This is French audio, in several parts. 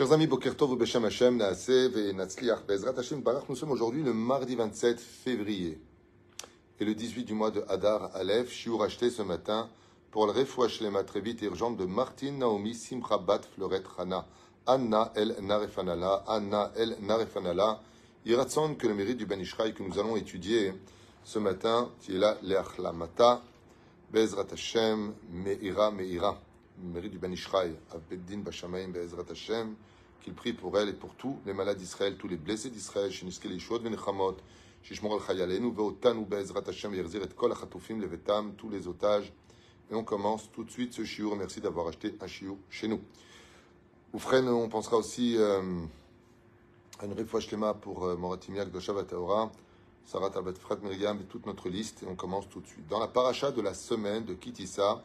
Chers amis, Bokertov, Beshem Hashem, Naaseh, et Natsliach, Bezrat Hashem, Barach, nous sommes aujourd'hui le mardi 27 février. Et le 18 du mois de Hadar Aleph, Shiur acheté ce matin pour le refouach Lema très vite urgente de Martine Naomi Simchabat Fleuret Hana, Anna El Narefanala, Anna El Narefanala, Iratson que le mérite du Ben Ishraï que nous allons étudier ce matin, qui est là, Bezrat Hashem, Meira Meira, mérite du Ben Ishraï, Abeddin Bashamaim, Bezrat Hashem, qu'il prie pour elle et pour tous les malades d'Israël, tous les blessés d'Israël, Sheniske Lishot Venechamot, Shishmor al Chayalenu, Veotanu Bezrat Hashem, Yerzir et Kol Achatufim, Levetam, tous les otages. Et on commence tout de suite ce shiur. Merci d'avoir acheté un shiur chez nous. Oufren, on pensera aussi euh, à une refouach Shlema pour euh, Moratimiak de Shabbat Taora, Sarat Albet Frat Miriam et toute notre liste. Et on commence tout de suite. Dans la paracha de la semaine de Kitissa,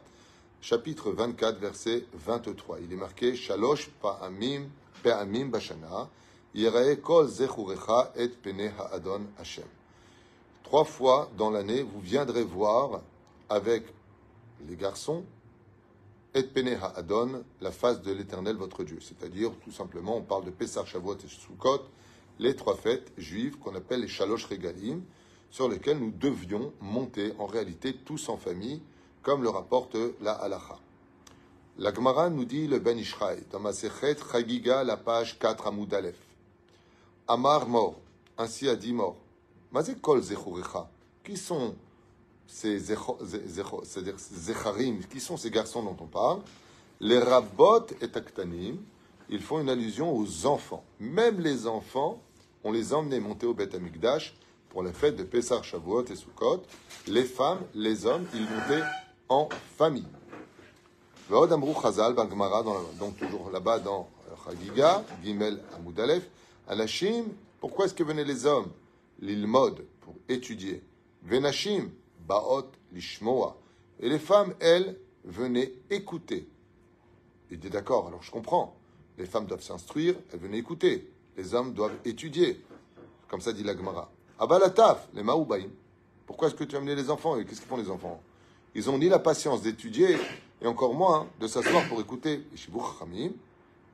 chapitre 24, verset 23, il est marqué Shalosh Pa'amim Pe'amim Bashana, Yerae Kol Zechurecha et Pene Ha'adon Hashem. Trois fois dans l'année, vous viendrez voir avec les garçons et Pene Ha'adon, la face de l'Éternel votre Dieu. C'est-à-dire, tout simplement, on parle de Pessah, Shavuot et Sukkot, les trois fêtes juives qu'on appelle les Shalosh Regalim, sur lesquelles nous devions monter en réalité tous en famille, comme le rapporte la halacha. La Gemara nous dit le Ben Ishraï, dans ma Sechet Chagiga, la page 4 Amoud Aleph. Amar mort, ainsi a dit mort. Mazé kol zechurecha. Qui sont ces zecharim, qui sont ces garçons dont on parle? Les rabot et taktanim, ils font une allusion aux enfants. Même les enfants, on les emmenait monter au Beth Amikdash pour la fête de Pessah, Shavuot et Sukkot. Les femmes, les hommes, ils montaient en famille. Chazal donc toujours là-bas dans Chagiga, Gimel Amoud Aleph, Anashim, pourquoi est-ce que venaient les hommes L'ilmod, pour étudier? Venashim, Baot, Lishmoa. Et les femmes, elles, venaient écouter. Il dit d'accord, alors je comprends. Les femmes doivent s'instruire, elles venaient écouter. Les hommes doivent étudier. Comme ça dit la Gemara. Abalataf, les Maoubaïm. Pourquoi est-ce que tu as amené les enfants Et qu'est-ce qu'ils font les enfants? Ils ont ni la patience d'étudier, et encore moins de s'asseoir pour écouter.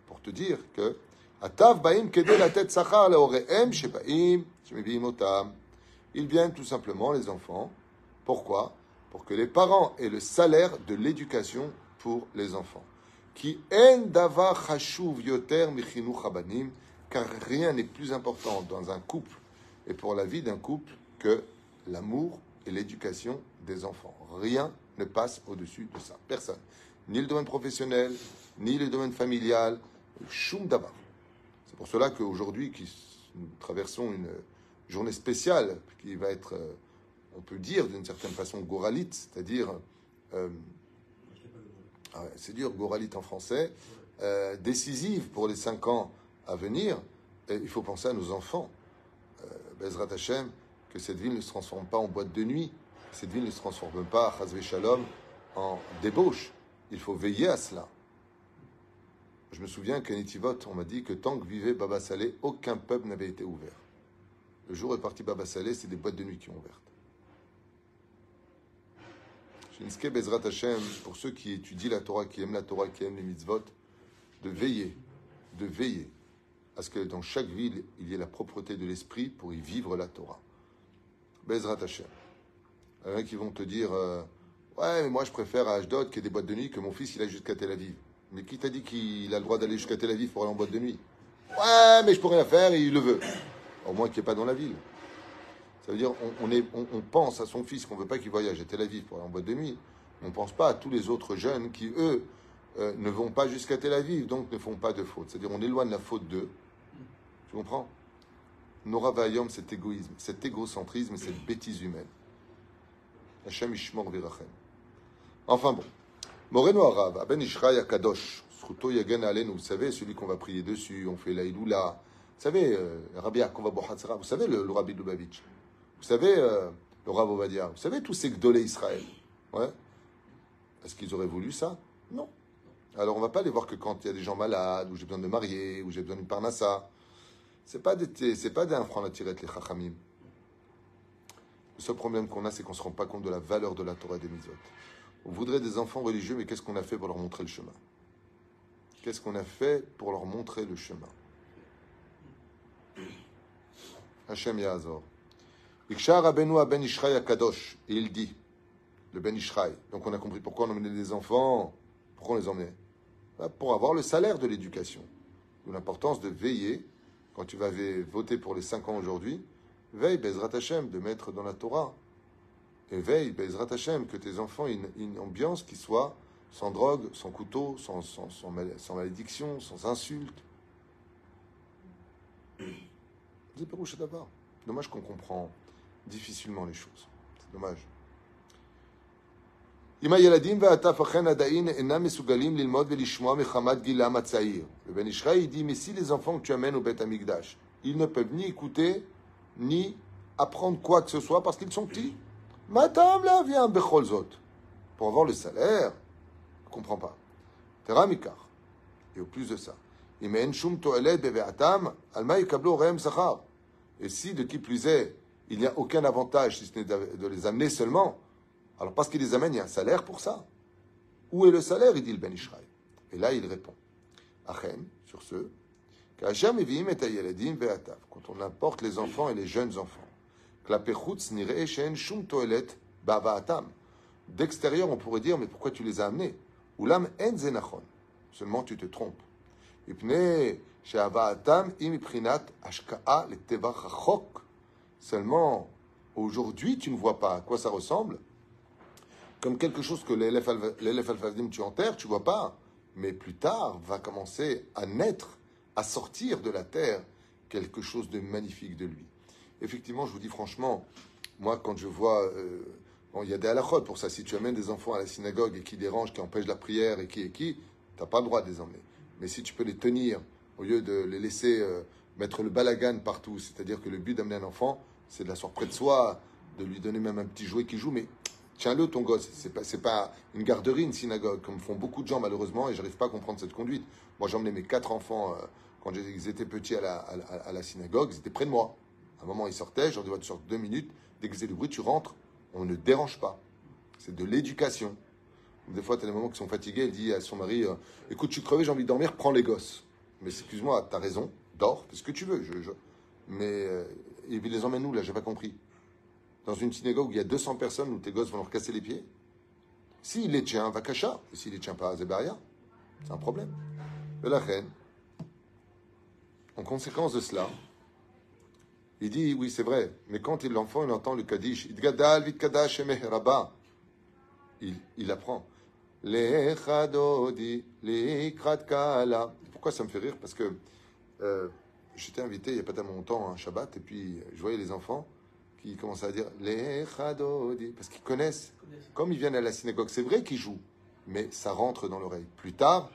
Pour te dire que. Ils viennent tout simplement, les enfants. Pourquoi? Pour que les parents aient le salaire de l'éducation pour les enfants. Qui car rien n'est plus important dans un couple et pour la vie d'un couple que l'amour et l'éducation des enfants. Rien ne passe au-dessus de ça. Personne. Ni le domaine professionnel, ni le domaine familial, choum d'abord. C'est pour cela qu'aujourd'hui, nous traversons une journée spéciale qui va être, euh, on peut dire d'une certaine façon, goralite, c'est-à-dire, euh, ah c'est dur, goralite en français, euh, décisive pour les cinq ans à venir. Il faut penser à nos enfants. Euh, Bezrat Hashem, que cette ville ne se transforme pas en boîte de nuit, cette ville ne se transforme pas, en débauche. Il faut veiller à cela. Je me souviens qu'à Nitivot, on m'a dit que tant que vivait Baba Salé, aucun peuple n'avait été ouvert. Le jour où est parti Baba Salé, c'est des boîtes de nuit qui ont ouvert. Shinsuke Bezrat Hashem, pour ceux qui étudient la Torah, qui aiment la Torah, qui aiment les mitzvot, de veiller, de veiller à ce que dans chaque ville, il y ait la propreté de l'esprit pour y vivre la Torah. Bezrat Hashem. Il qui vont te dire euh, Ouais, mais moi je préfère à Ashdod qu'il y ait des boîtes de nuit que mon fils il aille jusqu'à Tel Aviv. Mais qui t'a dit qu'il a le droit d'aller jusqu'à Tel Aviv pour aller en boîte de nuit? Ouais, mais je peux rien faire et il le veut. Au moins qu'il n'est pas dans la ville. Ça veut dire on, est, on pense à son fils qu'on ne veut pas qu'il voyage à Tel Aviv pour aller en boîte de nuit. On ne pense pas à tous les autres jeunes qui, eux, euh, ne vont pas jusqu'à Tel Aviv, donc ne font pas de faute. C'est-à-dire on éloigne la faute d'eux. Tu comprends? Nora Vayom, cet égoïsme, cet égocentrisme, cette bêtise humaine. Hashem Ishmor Virachem. Enfin bon. Moreno Arav, Aben Ishraï Akadosh, Sruto Yagen Alenu, vous savez, celui qu'on va prier dessus, on fait la Iloula. Vous savez, euh, Rabbi Bohatzara, vous savez le, le Rabbi Lubavitch, vous savez euh, le Rav Ovadia, vous savez tous ces Gdolé Israël. Ouais. Est-ce qu'ils auraient voulu ça? Non. Alors on va pas aller voir que quand il y a des gens malades, ou j'ai besoin de me marier, ou j'ai besoin d'une parnassa. C'est pas c'est pas d'un franc à tirer les chachamim. Le seul problème qu'on a, c'est qu'on se rend pas compte de la valeur de la Torah des mitzvot. On voudrait des enfants religieux, mais qu'est-ce qu'on a fait pour leur montrer le chemin? Qu'est-ce qu'on a fait pour leur montrer le chemin? Hachem Yazor. Ben Ishraï Kadosh. Et il dit, le Ben Ishraï. Donc on a compris pourquoi on emmenait des enfants. Pourquoi on les emmenait? Bah, Pour avoir le salaire de l'éducation. L'importance de veiller, quand tu vas voter pour les 5 ans aujourd'hui, veille Bezrat Hashem de mettre dans la Torah. Et veille Bezrat Hashem que tes enfants aient une, ambiance qui soit sans drogue, sans couteau, sans, sans, sans, malédiction, sans insulte. Dommage qu'on comprend difficilement les choses. C'est dommage. Dit, mais si les enfants que tu amènes au Beth Amikdash, ils ne peuvent ni écouter, ni apprendre quoi que ce soit parce qu'ils sont petits. Matam là, vient Becholzot. Pour avoir le salaire, je comprends pas. Et au plus de ça, et si, de qui plus est, il n'y a aucun avantage si ce n'est de les amener seulement, alors parce qu'il les amène, il y a un salaire pour ça. Où est le salaire? Il dit le Ben Ishraï. Et là, il répond. Achem, sur ce, quand on apporte les enfants et les jeunes enfants, d'extérieur, on pourrait dire, mais pourquoi tu les as amenés? Seulement, tu te trompes. Seulement, aujourd'hui, tu ne vois pas à quoi ça ressemble comme quelque chose que l'élève alphadim tu enterres, tu vois pas. Mais plus tard va commencer à naître, à sortir de la terre quelque chose de magnifique de lui. Effectivement, je vous dis franchement, moi quand je vois, euh, il y a des halakhot pour ça. Si tu amènes des enfants à la synagogue et qui dérangent, qui empêchent la prière et qui et qui, t'as pas le droit de les emmener. Mais si tu peux les tenir au lieu de les laisser euh, mettre le balagan partout, c'est-à-dire que le but d'amener un enfant, c'est de l'asseoir près de soi, de lui donner même un petit jouet qui joue, mais Tiens-le, ton gosse. C'est pas, pas une garderie, une synagogue, comme font beaucoup de gens malheureusement, et j'arrive pas à comprendre cette conduite. Moi, j'emmenais mes quatre enfants euh, quand ils étaient petits à la, synagogue, ils étaient près de moi. À un moment, ils sortaient, je leur disais, tu sors deux minutes, dès que c'est du bruit, tu rentres, on ne dérange pas. C'est de l'éducation. Des fois, tu as des moments qui sont fatigués, elle dit à son mari, euh, écoute, je suis crevé, j'ai envie de dormir, prends les gosses. Mais excuse-moi, tu as raison, dors, fais ce que tu veux. Je, Mais euh, il les emmène où, là? J'ai pas compris dans une synagogue où il y a 200 personnes où tes gosses vont leur casser les pieds S'il les tient, va cacha. Et s'il les tient pas, Zébaria. C'est un problème. De la reine, en conséquence de cela, il dit, oui, c'est vrai, mais quand l'enfant il entend le Kaddish, il, il apprend. Pourquoi ça me fait rire? Parce que euh, j'étais invité il n'y a pas tellement longtemps à un Shabbat, et puis je voyais les enfants qui commencent à dire les parce qu'ils connaissent. Comme ils viennent à la synagogue, c'est vrai qu'ils jouent, mais ça rentre dans l'oreille. Plus tard,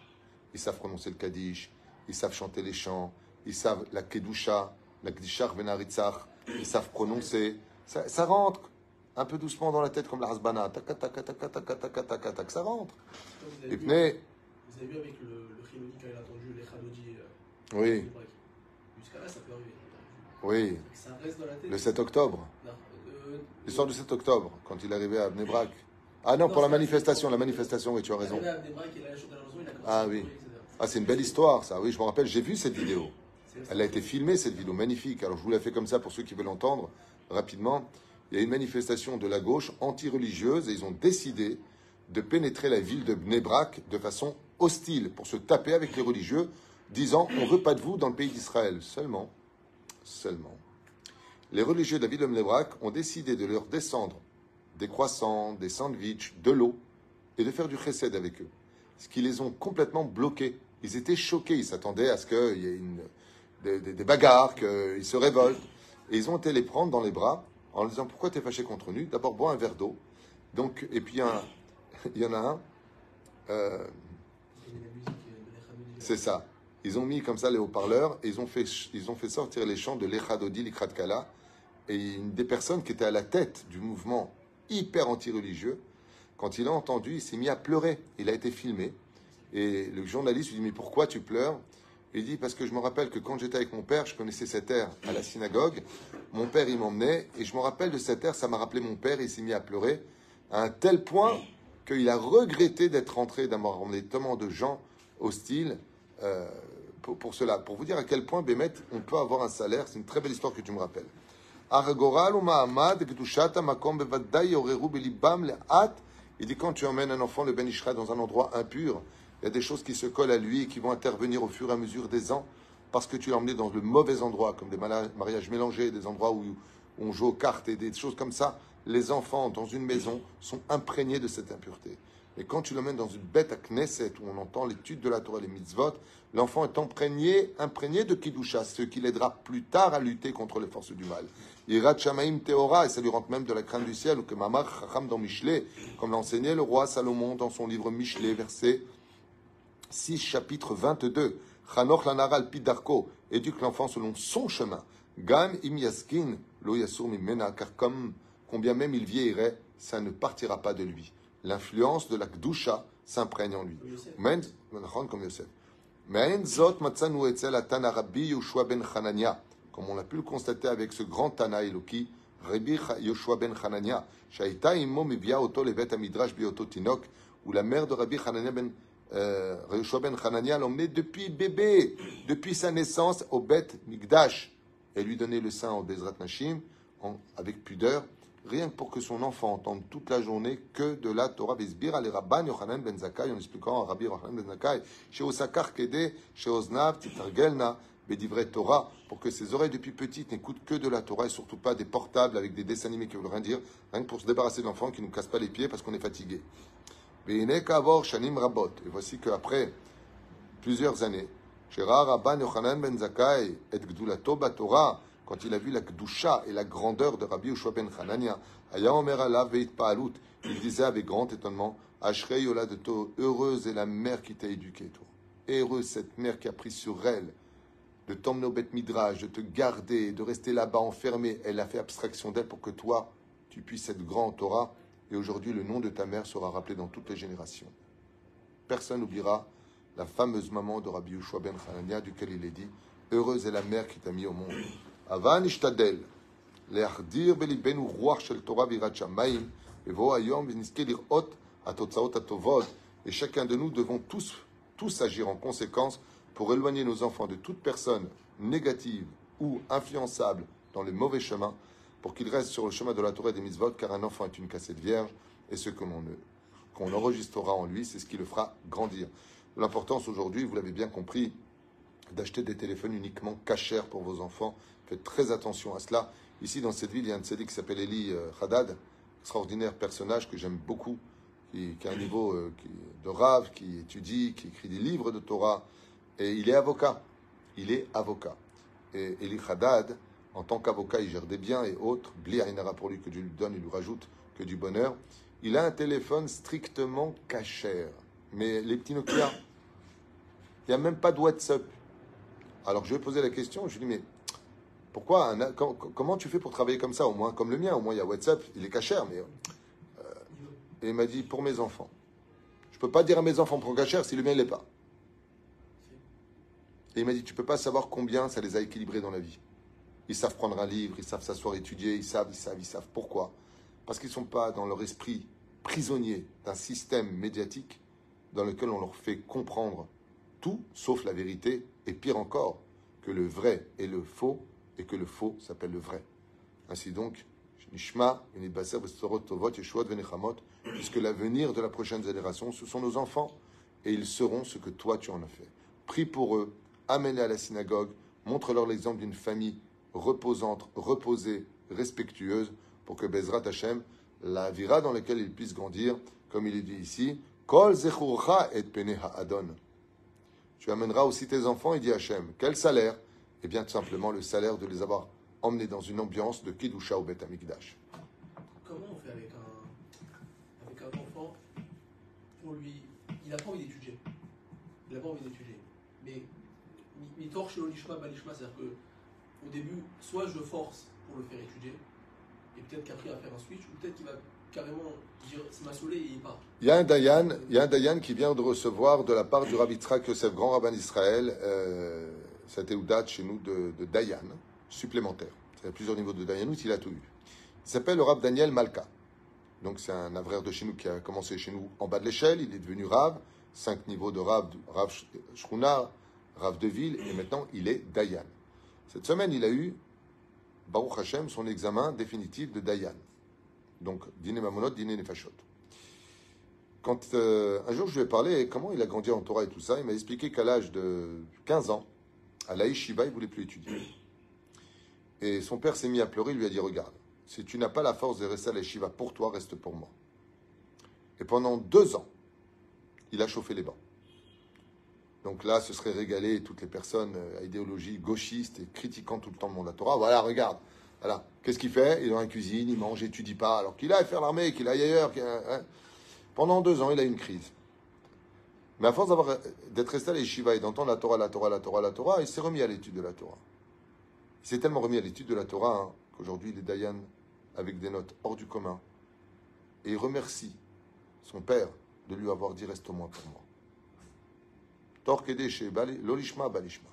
ils savent prononcer le Kaddish, ils savent chanter les chants, ils savent la Kedusha, la Kedishar Venaritzach, ils savent prononcer. Ça, rentre un peu doucement dans la tête comme la Hasbana. Tac, tac, tac, tac, tac, tac, tac, tac, ça rentre. Vous avez, vu, vous avez vu avec le, le quand il a entendu les Khadodi Oui. Jusqu'à là, ça peut arriver. Oui. Le 7 octobre. Euh, L'histoire du 7 octobre, quand il est arrivé à Bnebrak. Ah non, pour la manifestation, la manifestation, oui, tu as raison. Ah oui. Ah, c'est une belle histoire, ça. Oui, je me rappelle, j'ai vu cette vidéo. Elle a été filmée, cette vidéo, magnifique. Alors, je vous la fais comme ça pour ceux qui veulent entendre rapidement. Il y a une manifestation de la gauche anti-religieuse et ils ont décidé de pénétrer la ville de Bnebrak de façon hostile pour se taper avec les religieux, disant on veut pas de vous dans le pays d'Israël. Seulement, seulement, les religieux de la ville de Mnebrak ont décidé de leur descendre des croissants, des sandwichs, de l'eau et de faire du chesed avec eux. Ce qui les ont complètement bloqués. Ils étaient choqués, ils s'attendaient à ce qu'il y ait une, des, bagarres, qu'ils se révoltent. Et ils ont été les prendre dans les bras en leur disant Pourquoi tu es fâché contre nous? D'abord, bois un verre d'eau. Donc, et puis, il y en a un. Euh, c'est ça. Ils ont mis comme ça les haut-parleurs et ils ont fait, ils ont fait sortir les chants de l'Echadodi, l'Ikrat Kala. Et une des personnes qui était à la tête du mouvement hyper anti-religieux, quand il a entendu, il s'est mis à pleurer. Il a été filmé. Et le journaliste lui dit Mais pourquoi tu pleures? Il dit Parce que je me rappelle que quand j'étais avec mon père, je connaissais cette air à la synagogue. Mon père, il m'emmenait. Et je me rappelle de cette air, ça m'a rappelé mon père. Et il s'est mis à pleurer à un tel point qu'il a regretté d'être rentré, d'avoir emmené tellement de gens hostiles euh, pour, cela, pour vous dire à quel point, Bémet, on peut avoir un salaire. C'est une très belle histoire que tu me rappelles. Il dit quand tu emmènes un enfant, le Ben dans un endroit impur, il y a des choses qui se collent à lui et qui vont intervenir au fur et à mesure des ans parce que tu l'as emmené dans le mauvais endroit, comme des mariages mélangés, des endroits où on joue aux cartes et des choses comme ça. Les enfants dans une maison sont imprégnés de cette impureté. Et quand tu l'emmènes dans une bête à Knesset où on entend l'étude de la Torah et les mitzvot, l'enfant est imprégné, imprégné de Kidusha, ce qui l'aidera plus tard à lutter contre les forces du mal. Irat Shamaim Teora, et ça lui rentre même de la crainte du ciel, ou que Mamar Chacham dans Michelet, comme l'a le roi Salomon dans son livre Michelet, verset 6, chapitre 22. Chanoch Lanaral Pidarko, éduque l'enfant selon son chemin. Gam im yaskin lo yasur mimena, car comme combien même il vieillirait, ça ne partira pas de lui l'influence de la Kdusha s'imprègne en lui. Comme Yosef. ben Comme on a pu le constater avec ce grand Tana Eloki, Rabbi Yoshua ben Hanania, Shaita immo mivia oto levet amidrash bioto tinok, où la mère de Rabbi Hanania ben euh, Yoshua ben Hanania l'emmenait depuis bébé, depuis sa naissance au Bet Migdash, et lui donnait le sein au Bezrat Nashim, avec pudeur, rien que pour que son enfant entende toute la journée que de la Torah. Bisbira les Rabban Yochanan ben Zakkai, en expliquant à Rabbi Yochanan ben Zakkai, chez Osakar Kede, chez Oznav, Titargelna, Bedivre Torah, pour que ses oreilles depuis petites n'écoutent que de la Torah et surtout pas des portables avec des dessins animés qui veulent rien dire, rien que pour se débarrasser de l'enfant qui nous casse pas les pieds parce qu'on est fatigué. Shanim Rabot. Et voici qu'après plusieurs années, chez Rabban Yochanan ben Zakkai, et Gdulato Torah, quand il a vu la Kdusha et la grandeur de Rabbi Yoshua ben Hanania, il disait avec grand étonnement, Ashrei Yoladeto, heureuse est la mère qui t'a éduqué, toi. Heureuse cette mère qui a pris sur elle de t'emmener au Beth Midrash, de te garder, de rester là-bas enfermé. Elle a fait abstraction d'elle pour que toi, tu puisses être grand en Torah. Et aujourd'hui, le nom de ta mère sera rappelé dans toutes les générations. Personne n'oubliera la fameuse maman de Rabbi Yoshua ben Hanania, duquel il est dit Heureuse est la mère qui t'a mis au monde. אבל נשתדל להחדיר בליבנו רוח של תורה ויראת שמיים, בבוא היום ונזכה לראות התוצאות הטובות, et chacun de nous devons tous, tous agir en conséquence pour éloigner nos enfants de toute personne négative ou influençable dans le mauvais chemin, pour qu'ils restent sur le chemin de la Torah et des mitzvot, car un enfant est une cassette vierge, et ce que l'on qu'on enregistrera en lui, c'est ce qui le fera grandir. L'importance aujourd'hui, vous l'avez bien compris, d'acheter des téléphones uniquement cachers pour vos enfants. Faites très attention à cela. Ici, dans cette ville, il y a un tzaddik qui s'appelle Eli euh, Haddad, extraordinaire personnage que j'aime beaucoup, qui, a un niveau euh, de rave, qui étudie, qui écrit des livres de Torah, et il est avocat. Il est avocat. Et Eli Haddad, en tant qu'avocat, il gère des biens et autres. Bli pour lui, que Dieu lui donne, il lui rajoute que du bonheur. Il a un téléphone strictement cachère. Mais les petits Nokia, il n'y a même pas de WhatsApp. Alors je lui ai posé la question, je lui ai dit, mais pourquoi Comment tu fais pour travailler comme ça Au moins comme le mien, au moins il y a WhatsApp, il est cachère, mais. Euh, et il m'a dit, pour mes enfants. Je ne peux pas dire à mes enfants pour cachère si le mien ne l'est pas. Et il m'a dit, tu ne peux pas savoir combien ça les a équilibrés dans la vie. Ils savent prendre un livre, ils savent s'asseoir étudier, ils savent, ils savent, ils savent. Pourquoi Parce qu'ils ne sont pas dans leur esprit prisonniers d'un système médiatique dans lequel on leur fait comprendre tout sauf la vérité, et pire encore, que le vrai est le faux, et que le faux s'appelle le vrai. Ainsi donc, puisque l'avenir de la prochaine génération, ce sont nos enfants, et ils seront ce que toi tu en as fait. Prie pour eux, amène-les à la synagogue, montre-leur l'exemple d'une famille reposante, reposée, respectueuse, pour que Bezrat Hashem, la vira dans laquelle ils puissent grandir, comme il est dit ici, Kol et Adon. Tu amèneras aussi tes enfants, il dit Hachem. Quel salaire? Eh bien, tout simplement le salaire de les avoir emmenés dans une ambiance de Kidusha au Bet Amikdash. Comment on fait avec un, enfant pour lui? Il n'a pas envie d'étudier. Il n'a pas envie d'étudier. Mais il torche le lishma, balishma, c'est-à-dire qu'au début, soit je force pour le faire étudier, et peut-être qu'après il va faire un switch, ou peut-être qu'il va carrément ma et il part. Il y a un Dayan, qui vient de recevoir de la part du Rabbi Tzrak Yosef, grand rabbin d'Israël, euh, cette chez nous de, Dayan, supplémentaire. Il y a plusieurs niveaux de Dayanut, il a tout eu. Il s'appelle le Rav Daniel Malka. Donc c'est un avraire de chez nous qui a commencé chez nous en bas de l'échelle, il est devenu Rav, cinq niveaux de Rav, Rav Shruna, Rav de ville, et maintenant il est Dayan. Cette semaine, il a eu, Baruch Hashem, son examen définitif de Dayan. Donc, dîner Mamonot, dîner Nefashot. Quand euh, un jour je lui ai parlé comment il a grandi en Torah et tout ça, il m'a expliqué qu'à l'âge de 15 ans, à la il voulait plus étudier. Et son père s'est mis à pleurer, il lui a dit Regarde, si tu n'as pas la force de rester à la pour toi, reste pour moi. Et pendant deux ans, il a chauffé les bancs. Donc là, ce serait régalé toutes les personnes à idéologie gauchiste et critiquant tout le temps le monde de la Torah. Voilà, regarde. Voilà. Qu'est-ce qu'il fait? Il est dans la cuisine, il mange, il étudie pas. Alors qu'il aille faire l'armée, qu'il aille ailleurs. Hein. Pendant deux ans, il a une crise. Mais à force d'être resté à l'Eshiva et d'entendre la Torah, la Torah, la Torah, la Torah, il s'est remis à l'étude de la Torah. Il s'est tellement remis à l'étude de la Torah hein, qu'aujourd'hui, il est Dayan avec des notes hors du commun. Et il remercie son père de lui avoir dit Reste au moins pour moi. Lolishma Balishma.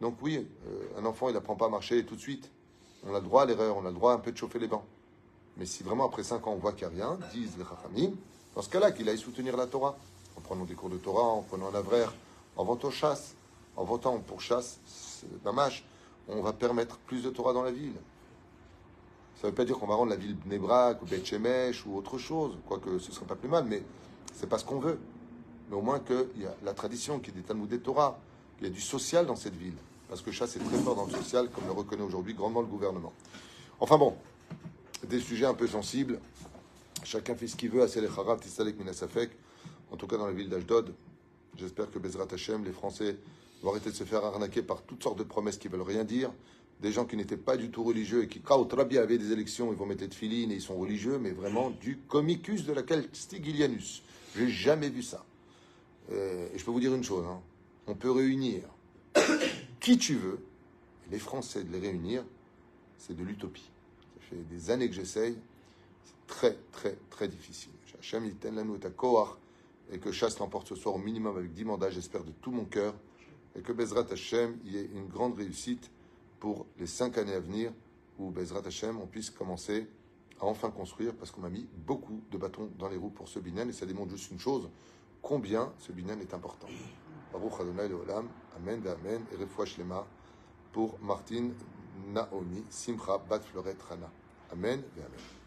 Donc, oui, euh, un enfant, il n'apprend pas à marcher tout de suite. On a le droit à l'erreur, on a le droit un peu de chauffer les bancs. Mais si vraiment après cinq ans on voit qu'il n'y a rien, disent les Chachamim, dans ce cas-là, qu'il aille soutenir la Torah, en prenant des cours de Torah, en prenant un avraire, en votant chasse, en votant pour chasse, dommage, on va permettre plus de Torah dans la ville. Ça ne veut pas dire qu'on va rendre la ville Bnebrak ou Beth Shemesh ou autre chose, quoique ce ne serait pas plus mal, mais c'est pas ce qu'on veut. Mais au moins qu'il y a la tradition, qui est des Talmud des Torah, qu'il y a du social dans cette ville. Parce que chasse est très fort dans le social, comme le reconnaît aujourd'hui grandement le gouvernement. Enfin bon, des sujets un peu sensibles. Chacun fait ce qu'il veut. En tout cas, dans la ville d'Ashdod, j'espère que Bezrat Hashem, les Français, vont arrêter de se faire arnaquer par toutes sortes de promesses qui veulent rien dire. Des gens qui n'étaient pas du tout religieux et qui, quand Trabi avait des élections, ils vont mettre de filines et ils sont religieux, mais vraiment du comicus de laquelle Stigilianus. J'ai jamais vu ça. Euh, et je peux vous dire une chose, hein. on peut réunir qui tu veux, les Français de les réunir, c'est de l'utopie. Ça fait des années que j'essaye, c'est très, très, très difficile. Hachem, et que Chasse l'emporte ce soir au minimum avec 10 mandats, j'espère de tout mon cœur, et que Bezrat Hachem y ait une grande réussite pour les cinq années à venir, où Bezrat Hachem, on puisse commencer à enfin construire, parce qu'on m'a mis beaucoup de bâtons dans les roues pour ce binan, et ça démontre juste une chose, combien ce binan est important. Baruch Adonai Olam, Amen, Amen, et Refouach Lema pour Martine Naomi Simcha Bat Rana. Amen et Amen.